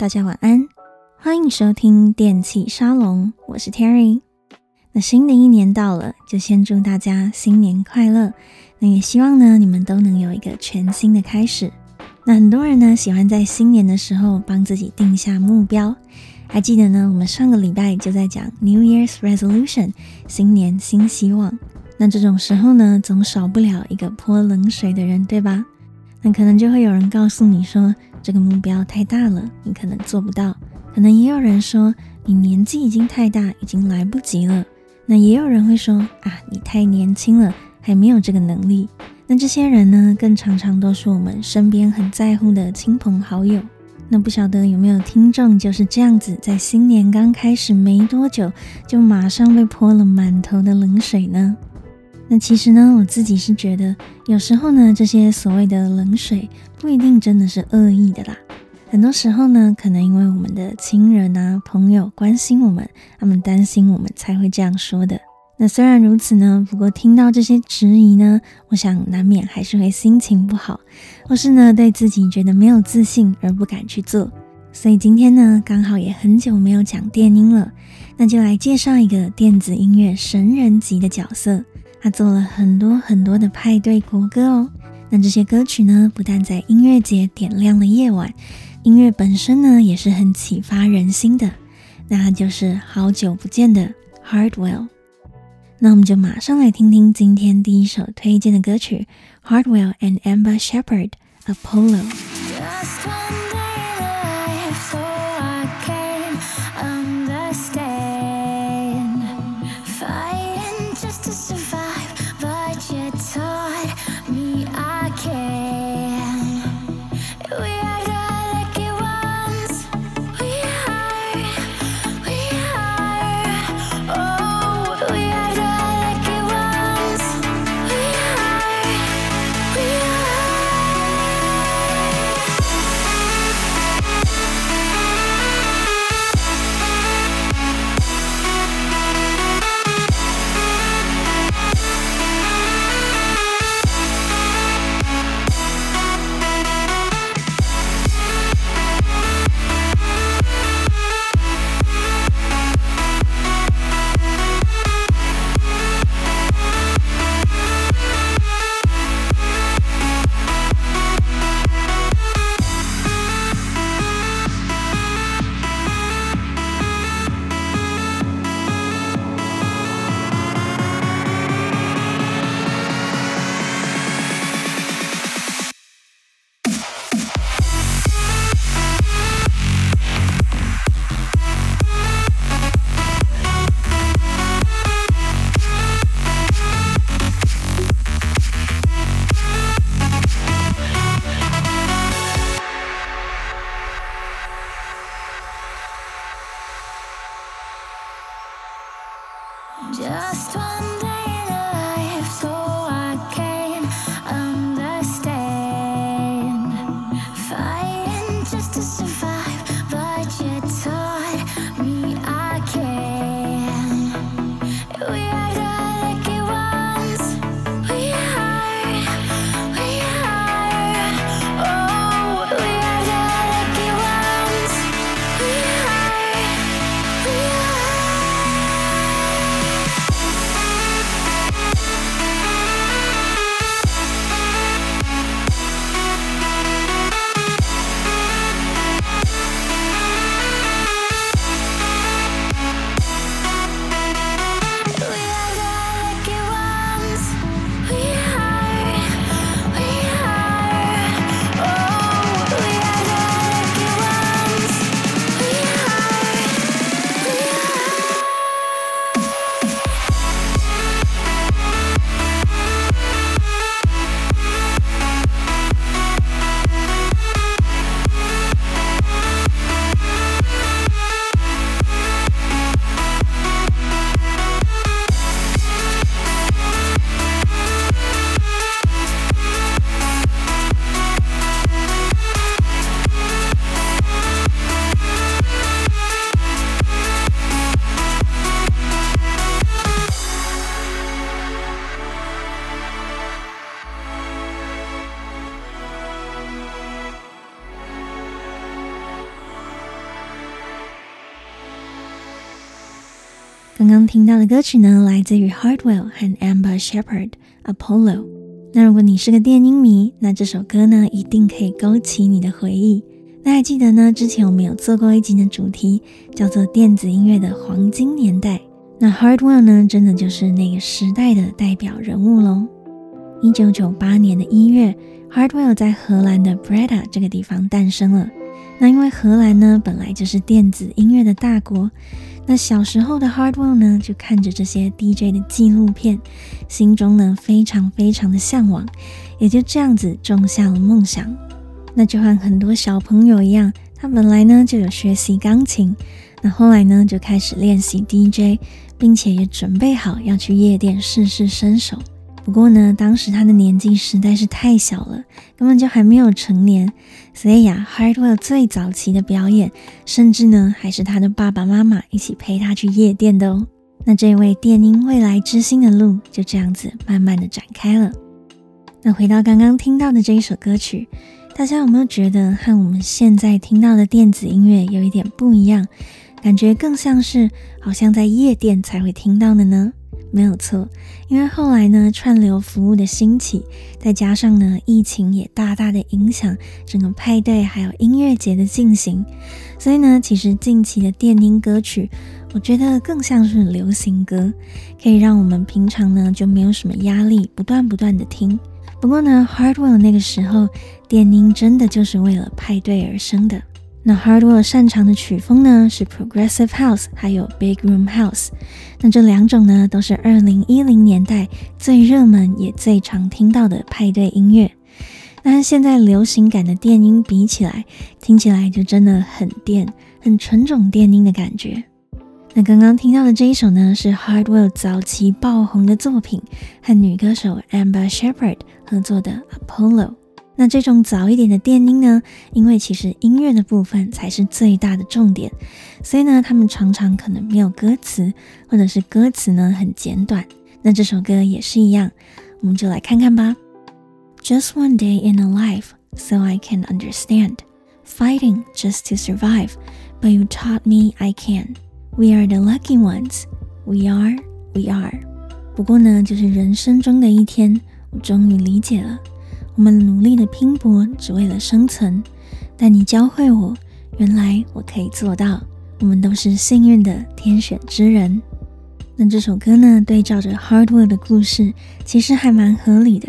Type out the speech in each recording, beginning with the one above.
大家晚安，欢迎收听电器沙龙，我是 Terry。那新的一年到了，就先祝大家新年快乐。那也希望呢，你们都能有一个全新的开始。那很多人呢，喜欢在新年的时候帮自己定下目标。还记得呢，我们上个礼拜就在讲 New Year's Resolution，新年新希望。那这种时候呢，总少不了一个泼冷水的人，对吧？那可能就会有人告诉你说，这个目标太大了，你可能做不到。可能也有人说，你年纪已经太大，已经来不及了。那也有人会说，啊，你太年轻了，还没有这个能力。那这些人呢，更常常都是我们身边很在乎的亲朋好友。那不晓得有没有听众就是这样子，在新年刚开始没多久，就马上被泼了满头的冷水呢？那其实呢，我自己是觉得，有时候呢，这些所谓的冷水不一定真的是恶意的啦。很多时候呢，可能因为我们的亲人啊、朋友关心我们，他们担心我们才会这样说的。那虽然如此呢，不过听到这些质疑呢，我想难免还是会心情不好，或是呢，对自己觉得没有自信而不敢去做。所以今天呢，刚好也很久没有讲电音了，那就来介绍一个电子音乐神人级的角色。他做了很多很多的派对国歌哦，那这些歌曲呢，不但在音乐节点亮了夜晚，音乐本身呢也是很启发人心的。那就是好久不见的 Hardwell。那我们就马上来听听今天第一首推荐的歌曲 Hardwell and Amber Shepherd Apollo。Just one. 刚刚听到的歌曲呢，来自于 Hardwell 和 Amber Shepherd Apollo。那如果你是个电音迷，那这首歌呢，一定可以勾起你的回忆。那还记得呢，之前我们有做过一集的主题，叫做电子音乐的黄金年代。那 Hardwell 呢，真的就是那个时代的代表人物喽。一九九八年的一月，Hardwell 在荷兰的 Breda 这个地方诞生了。那因为荷兰呢，本来就是电子音乐的大国。那小时候的 Hardwell 呢，就看着这些 DJ 的纪录片，心中呢非常非常的向往，也就这样子种下了梦想。那就和很多小朋友一样，他本来呢就有学习钢琴，那后来呢就开始练习 DJ，并且也准备好要去夜店试试身手。不过呢，当时他的年纪实在是太小了，根本就还没有成年，所以呀，Hardwell 最早期的表演，甚至呢还是他的爸爸妈妈一起陪他去夜店的哦。那这位电音未来之星的路就这样子慢慢的展开了。那回到刚刚听到的这一首歌曲，大家有没有觉得和我们现在听到的电子音乐有一点不一样？感觉更像是好像在夜店才会听到的呢？没有错，因为后来呢，串流服务的兴起，再加上呢，疫情也大大的影响整个派对还有音乐节的进行，所以呢，其实近期的电音歌曲，我觉得更像是流行歌，可以让我们平常呢就没有什么压力，不断不断的听。不过呢，Hardwell 那个时候，电音真的就是为了派对而生的。那 Hardwell 擅长的曲风呢是 Progressive House，还有 Big Room House。那这两种呢都是二零一零年代最热门也最常听到的派对音乐。那和现在流行感的电音比起来，听起来就真的很电，很纯种电音的感觉。那刚刚听到的这一首呢是 Hardwell 早期爆红的作品，和女歌手 Amber Shepherd 合作的 Apollo。那这种早一点的电音呢，因为其实音乐的部分才是最大的重点，所以呢，他们常常可能没有歌词，或者是歌词呢很简短。那这首歌也是一样，我们就来看看吧。Just one day in a life, so I can understand. Fighting just to survive, but you taught me I can. We are the lucky ones. We are, we are. 不过呢，就是人生中的一天，我终于理解了。我们努力的拼搏，只为了生存。但你教会我，原来我可以做到。我们都是幸运的天选之人。那这首歌呢，对照着 Hardwell 的故事，其实还蛮合理的。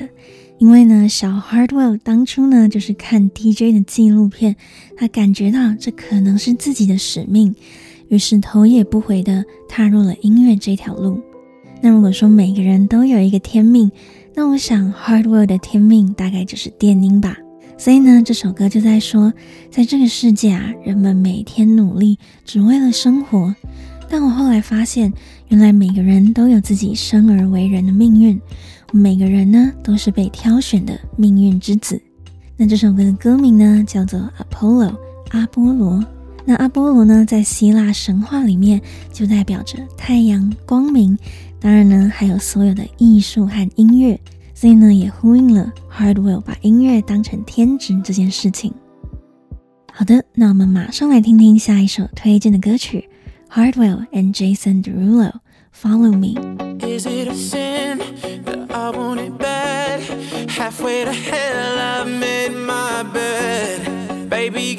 因为呢，小 Hardwell 当初呢，就是看 DJ 的纪录片，他感觉到这可能是自己的使命，于是头也不回的踏入了音乐这条路。那如果说每个人都有一个天命，那我想，Hardwell 的天命大概就是电音吧。所以呢，这首歌就在说，在这个世界啊，人们每天努力，只为了生活。但我后来发现，原来每个人都有自己生而为人的命运，每个人呢，都是被挑选的命运之子。那这首歌的歌名呢，叫做 Apollo，阿波罗。那阿波罗呢，在希腊神话里面就代表着太阳、光明。当然呢，还有所有的艺术和音乐，所以呢，也呼应了 Hardwell 把音乐当成天职这件事情。好的，那我们马上来听听下一首推荐的歌曲，Hardwell and Jason Derulo，《Follow Me》。Is it a sin that I want it bad? Halfway to hell, i made my bed. Baby,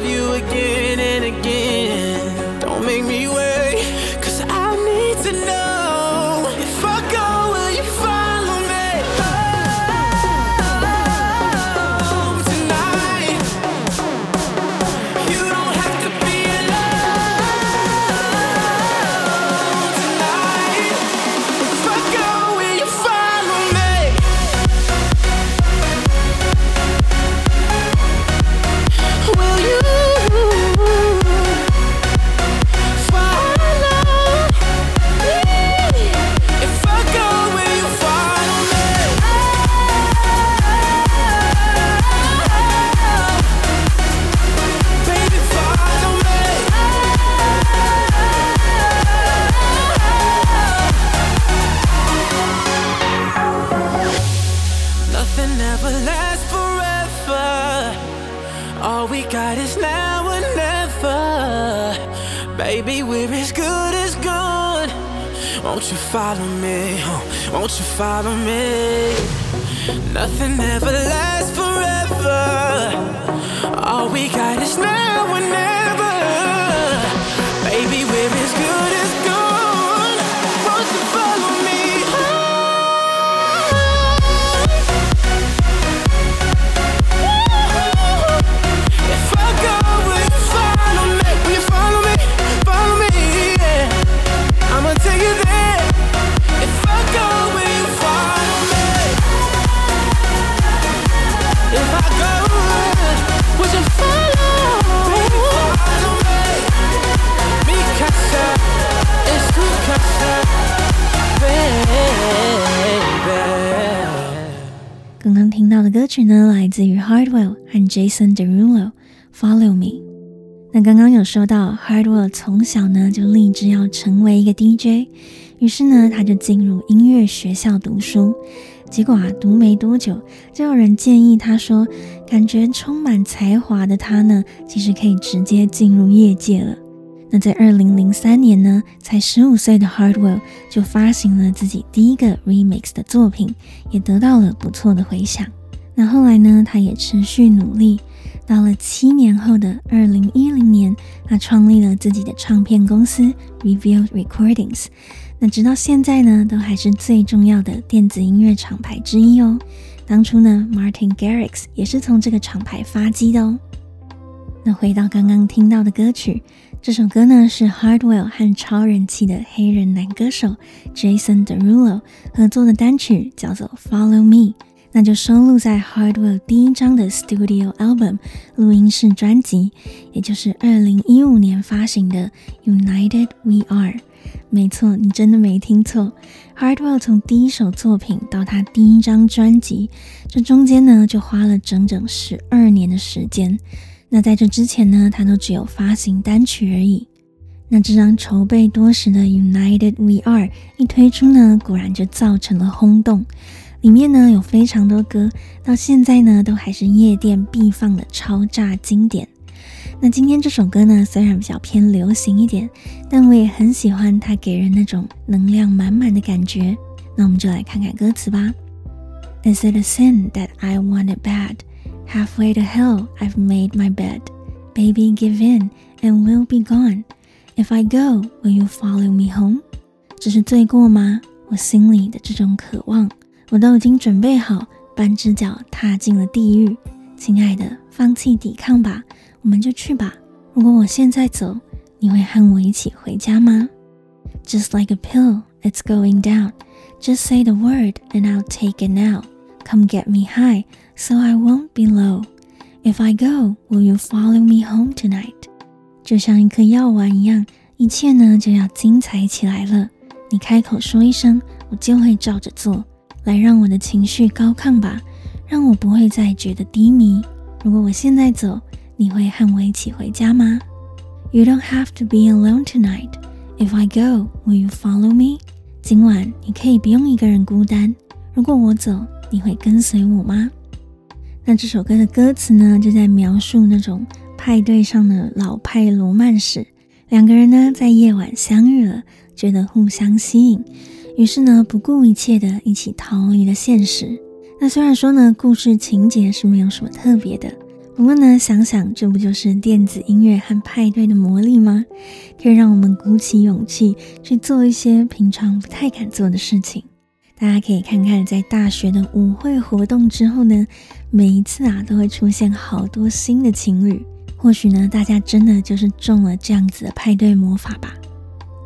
love you again and again. Don't make me wait, All we got is now and never. Baby, we're as good as gone. Won't you follow me? Won't you follow me? Nothing ever lasts forever. All we got is now and never. 歌曲呢，来自于 Hardwell 和 Jason Derulo，《Follow Me》。那刚刚有说到，Hardwell 从小呢就立志要成为一个 DJ，于是呢他就进入音乐学校读书。结果啊，读没多久，就有人建议他说，感觉充满才华的他呢，其实可以直接进入业界了。那在二零零三年呢，才十五岁的 Hardwell 就发行了自己第一个 remix 的作品，也得到了不错的回响。那后来呢，他也持续努力，到了七年后的二零一零年，他创立了自己的唱片公司 Reveal Recordings。那直到现在呢，都还是最重要的电子音乐厂牌之一哦。当初呢，Martin Garrix 也是从这个厂牌发迹的哦。那回到刚刚听到的歌曲，这首歌呢是 Hardwell 和超人气的黑人男歌手 Jason Derulo 合作的单曲，叫做 Follow Me，那就收录在 Hardwell 第一张的 Studio Album 录音室专辑，也就是二零一五年发行的 United We Are。没错，你真的没听错，Hardwell 从第一首作品到他第一张专辑，这中间呢就花了整整十二年的时间。那在这之前呢，他都只有发行单曲而已。那这张筹备多时的 United We Are 一推出呢，果然就造成了轰动。里面呢有非常多歌，到现在呢都还是夜店必放的超炸经典。那今天这首歌呢，虽然比较偏流行一点，但我也很喜欢它给人那种能量满满的感觉。那我们就来看看歌词吧。Is it a sin that I want it bad? Halfway to hell, I've made my bed. Baby, give in and we'll be gone. If I go, will you follow me home? 这是罪过吗？我心里的这种渴望，我都已经准备好，半只脚踏进了地狱。亲爱的，放弃抵抗吧，我们就去吧。如果我现在走，你会和我一起回家吗？Just like a pill, it's going down. Just say the word and I'll take it now. Come get me high. So I won't be low. If I go, will you follow me home tonight? 就像一颗药丸一样，一切呢就要精彩起来了。你开口说一声，我就会照着做，来让我的情绪高亢吧，让我不会再觉得低迷。如果我现在走，你会和我一起回家吗？You don't have to be alone tonight. If I go, will you follow me? 今晚你可以不用一个人孤单。如果我走，你会跟随我吗？那这首歌的歌词呢，就在描述那种派对上的老派罗曼史。两个人呢，在夜晚相遇了，觉得互相吸引，于是呢，不顾一切的一起逃离了现实。那虽然说呢，故事情节是没有什么特别的，不过呢，想想这不就是电子音乐和派对的魔力吗？可以让我们鼓起勇气去做一些平常不太敢做的事情。大家可以看看，在大学的舞会活动之后呢，每一次啊都会出现好多新的情侣。或许呢，大家真的就是中了这样子的派对魔法吧。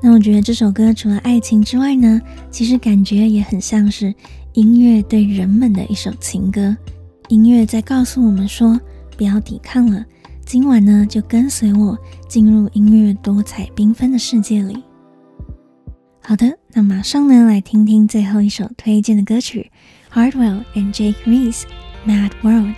那我觉得这首歌除了爱情之外呢，其实感觉也很像是音乐对人们的一首情歌。音乐在告诉我们说，不要抵抗了，今晚呢就跟随我进入音乐多彩缤纷的世界里。好的，那马上呢来听听最后一首推荐的歌曲，Hardwell and Jake Reese Mad World。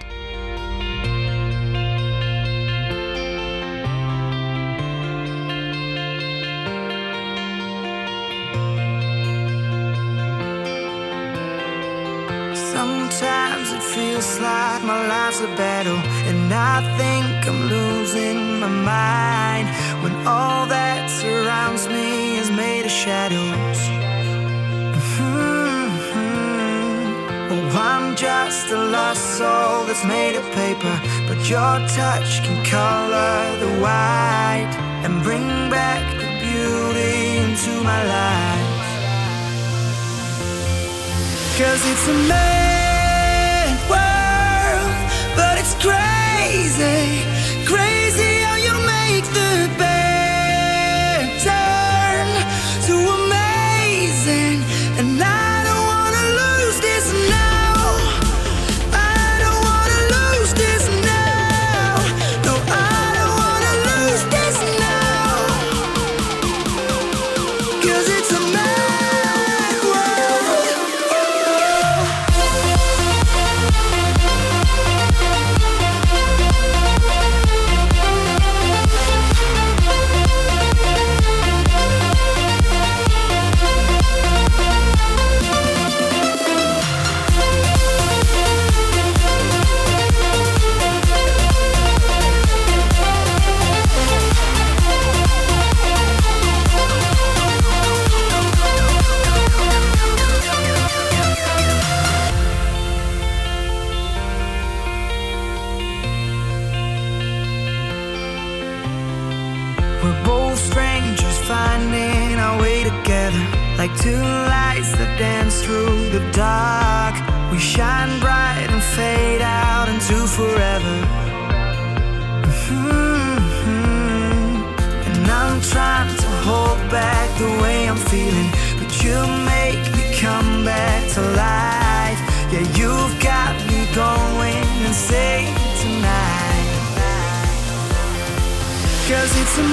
Like my life's a battle, and I think I'm losing my mind when all that surrounds me is made of shadows. Mm-hmm. Oh, I'm just a lost soul that's made of paper, but your touch can color the white and bring back the beauty into my life. Cause it's a mad world, but it's crazy, crazy hold back the way I'm feeling. But you make me come back to life. Yeah, you've got me going insane tonight. Cause it's a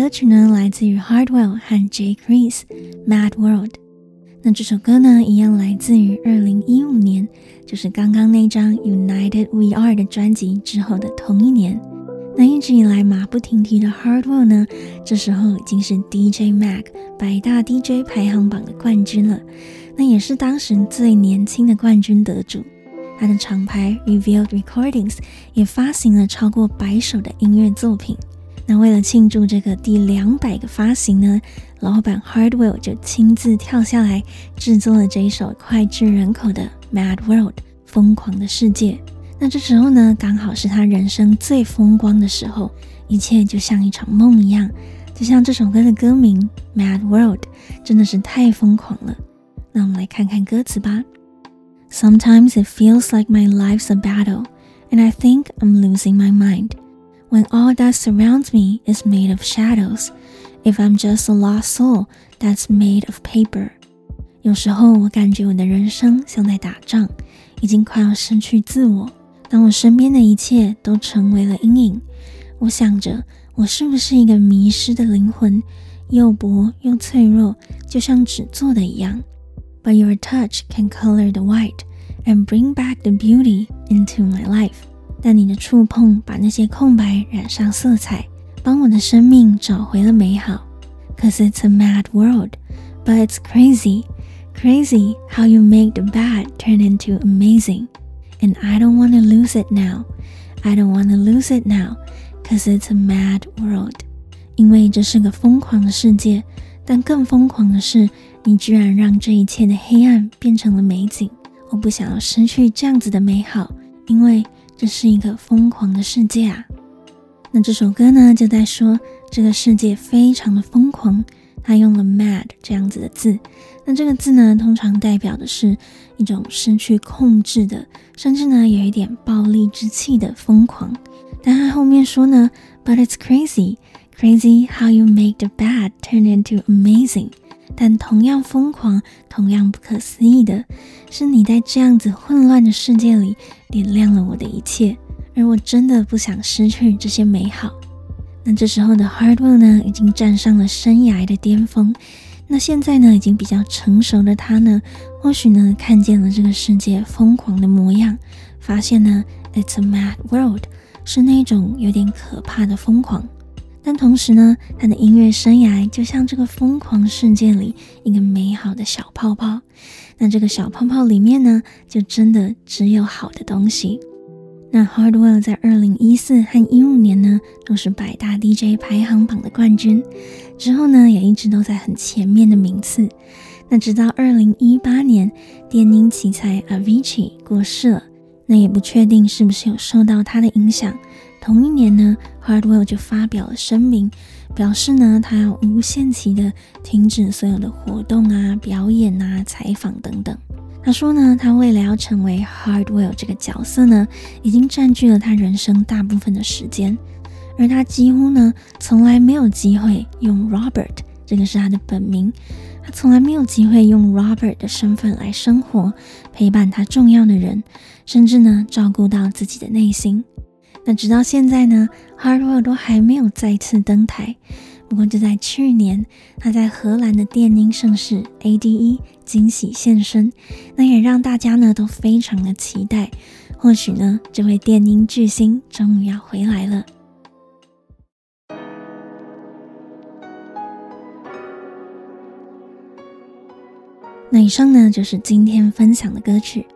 歌曲呢，来自于 Hardwell 和 Jake Reese，《Mad World》。那这首歌呢，一样来自于二零一五年，就是刚刚那张 United We Are 的专辑之后的同一年。那一直以来马不停蹄的 Hardwell 呢，这时候已经是 DJ Mag 百大 DJ 排行榜的冠军了，那也是当时最年轻的冠军得主。他的厂牌 Revealed Recordings 也发行了超过百首的音乐作品。那为了庆祝这个第两百个发行呢，老板 Hardwell 就亲自跳下来制作了这一首脍炙人口的《Mad World》疯狂的世界。那这时候呢，刚好是他人生最风光的时候，一切就像一场梦一样，就像这首歌的歌名《Mad World》，真的是太疯狂了。那我们来看看歌词吧。Sometimes it feels like my life's a battle, and I think I'm losing my mind. When all that surrounds me is made of shadows, if I'm just a lost soul that's made of paper. 有时候我感觉我的人生像在打仗，已经快要失去自我。当我身边的一切都成为了阴影，我想着我是不是一个迷失的灵魂，又薄又脆弱，就像纸做的一样。But your touch can color the white and bring back the beauty into my life。 但你的触碰把那些空白染上色彩，帮我的生命找回了美好。Cause it's a mad world, but it's crazy, crazy how you make the bad turn into amazing. And I don't want to lose it now. I don't want to lose it now, cause it's a mad world. 因为这是个疯狂的世界，但更疯狂的是，你居然让这一切的黑暗变成了美景。我不想要失去这样子的美好，因为这是一个疯狂的世界啊。那这首歌呢，就在说这个世界非常的疯狂。他用了 mad 这样子的字，那这个字呢，通常代表的是一种失去控制的，甚至呢有一点暴力之气的疯狂。但他后面说呢，But it's crazy, crazy how you make the bad turn into amazing。但同样疯狂、同样不可思议的是，你在这样子混乱的世界里点亮了我的一切，而我真的不想失去这些美好。那这时候的 Hardwell 呢，已经站上了生涯的巅峰。那现在呢，已经比较成熟的他呢，或许呢，看见了这个世界疯狂的模样，发现呢，It's a mad world，是那种有点可怕的疯狂。但同时呢，他的音乐生涯就像这个疯狂世界里一个美好的小泡泡。那这个小泡泡里面呢，就真的只有好的东西。那 Hardwell 在二零一四和一五年呢，都是百大 DJ 排行榜的冠军，之后呢，也一直都在很前面的名次。那直到二零一八年，电音奇才 Avicii 过世了，那也不确定是不是有受到他的影响。同一年呢，Hardwell 就发表了声明，表示呢，他要无限期的停止所有的活动啊、表演啊、采访等等。他说呢，他为了要成为 Hardwell 这个角色呢，已经占据了他人生大部分的时间，而他几乎呢，从来没有机会用 Robert，这个是他的本名，他从来没有机会用 Robert 的身份来生活，陪伴他重要的人，甚至呢，照顾到自己的内心。那直到现在呢，Hardwell 都还没有再次登台。不过就在去年，他在荷兰的电音盛世 ADE 惊喜现身，那也让大家呢都非常的期待。或许呢，这位电音巨星终于要回来了。那以上呢就是今天分享的歌曲。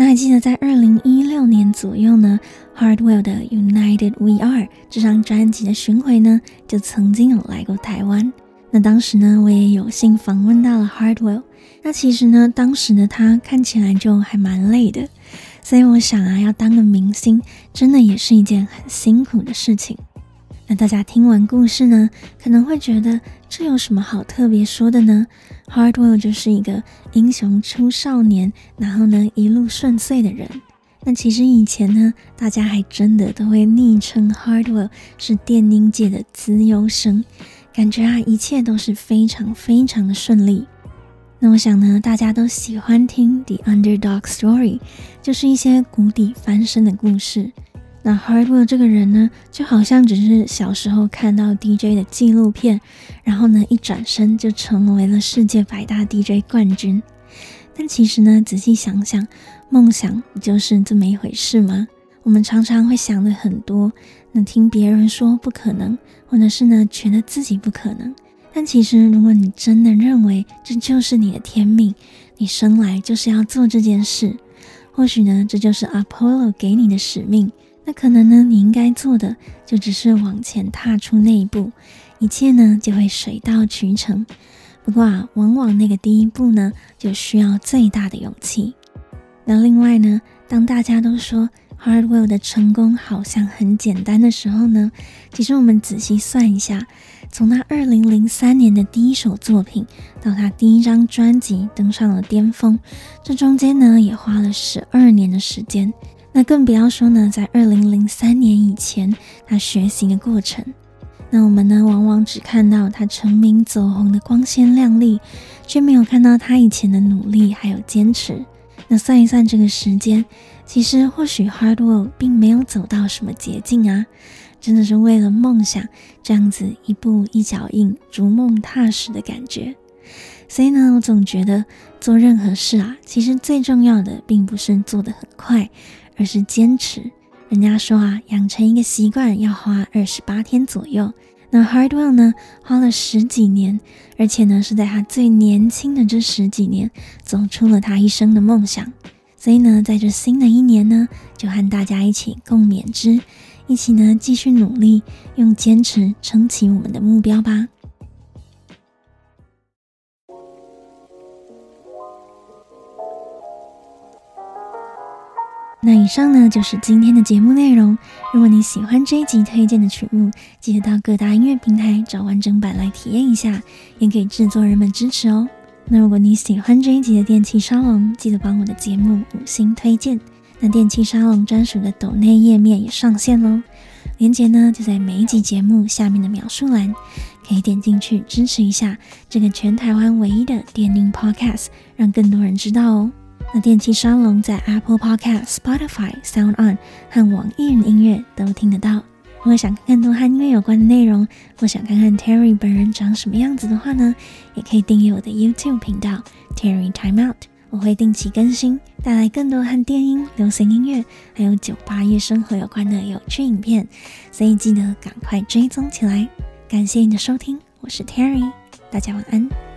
那还记得在二零一六年左右呢，Hardwell 的 United We Are 这张专辑的巡回呢，就曾经有来过台湾。那当时呢，我也有幸访问到了 Hardwell。那其实呢，当时的他看起来就还蛮累的，所以我想啊，要当个明星，真的也是一件很辛苦的事情。那大家听完故事呢，可能会觉得这有什么好特别说的呢？Hardwell 就是一个英雄出少年，然后呢一路顺遂的人。那其实以前呢，大家还真的都会昵称 Hardwell 是电音界的资优生，感觉啊一切都是非常非常的顺利。那我想呢，大家都喜欢听 The Underdog Story，就是一些谷底翻身的故事。那 Hardwell 这个人呢，就好像只是小时候看到 DJ 的纪录片，然后呢，一转身就成为了世界百大 DJ 冠军。但其实呢，仔细想想，梦想不就是这么一回事吗？我们常常会想的很多，那听别人说不可能，或者是呢，觉得自己不可能。但其实，如果你真的认为这就是你的天命，你生来就是要做这件事，或许呢，这就是 Apollo 给你的使命。那可能呢，你应该做的就只是往前踏出那一步，一切呢就会水到渠成。不过啊，往往那个第一步呢，就需要最大的勇气。那另外呢，当大家都说 Hardwell 的成功好像很简单的时候呢，其实我们仔细算一下，从他二零零三年的第一首作品到他第一张专辑登上了巅峰，这中间呢也花了十二年的时间。那更不要说呢，在二零零三年以前，他学习的过程。那我们呢，往往只看到他成名走红的光鲜亮丽，却没有看到他以前的努力还有坚持。那算一算这个时间，其实或许 Hard Work 并没有走到什么捷径啊，真的是为了梦想这样子一步一脚印、逐梦踏实的感觉。所以呢，我总觉得做任何事啊，其实最重要的并不是做得很快。而是坚持。人家说啊，养成一个习惯要花二十八天左右。那 Hardwell 呢，花了十几年，而且呢，是在他最年轻的这十几年，走出了他一生的梦想。所以呢，在这新的一年呢，就和大家一起共勉之，一起呢继续努力，用坚持撑起我们的目标吧。那以上呢，就是今天的节目内容。如果你喜欢这一集推荐的曲目，记得到各大音乐平台找完整版来体验一下，也给制作人们支持哦。那如果你喜欢这一集的电气沙龙，记得帮我的节目五星推荐。那电气沙龙专属的抖内页面也上线喽，链接呢就在每一集节目下面的描述栏，可以点进去支持一下这个全台湾唯一的电音 Podcast，让更多人知道哦。那电器沙龙在 Apple Podcast、Spotify、Sound On 和网易云音乐都听得到。如果想看更多和音乐有关的内容，或想看看 Terry 本人长什么样子的话呢，也可以订阅我的 YouTube 频道 Terry Time Out。我会定期更新，带来更多和电音、流行音乐还有酒吧夜生活有关的有趣影片，所以记得赶快追踪起来。感谢你的收听，我是 Terry，大家晚安。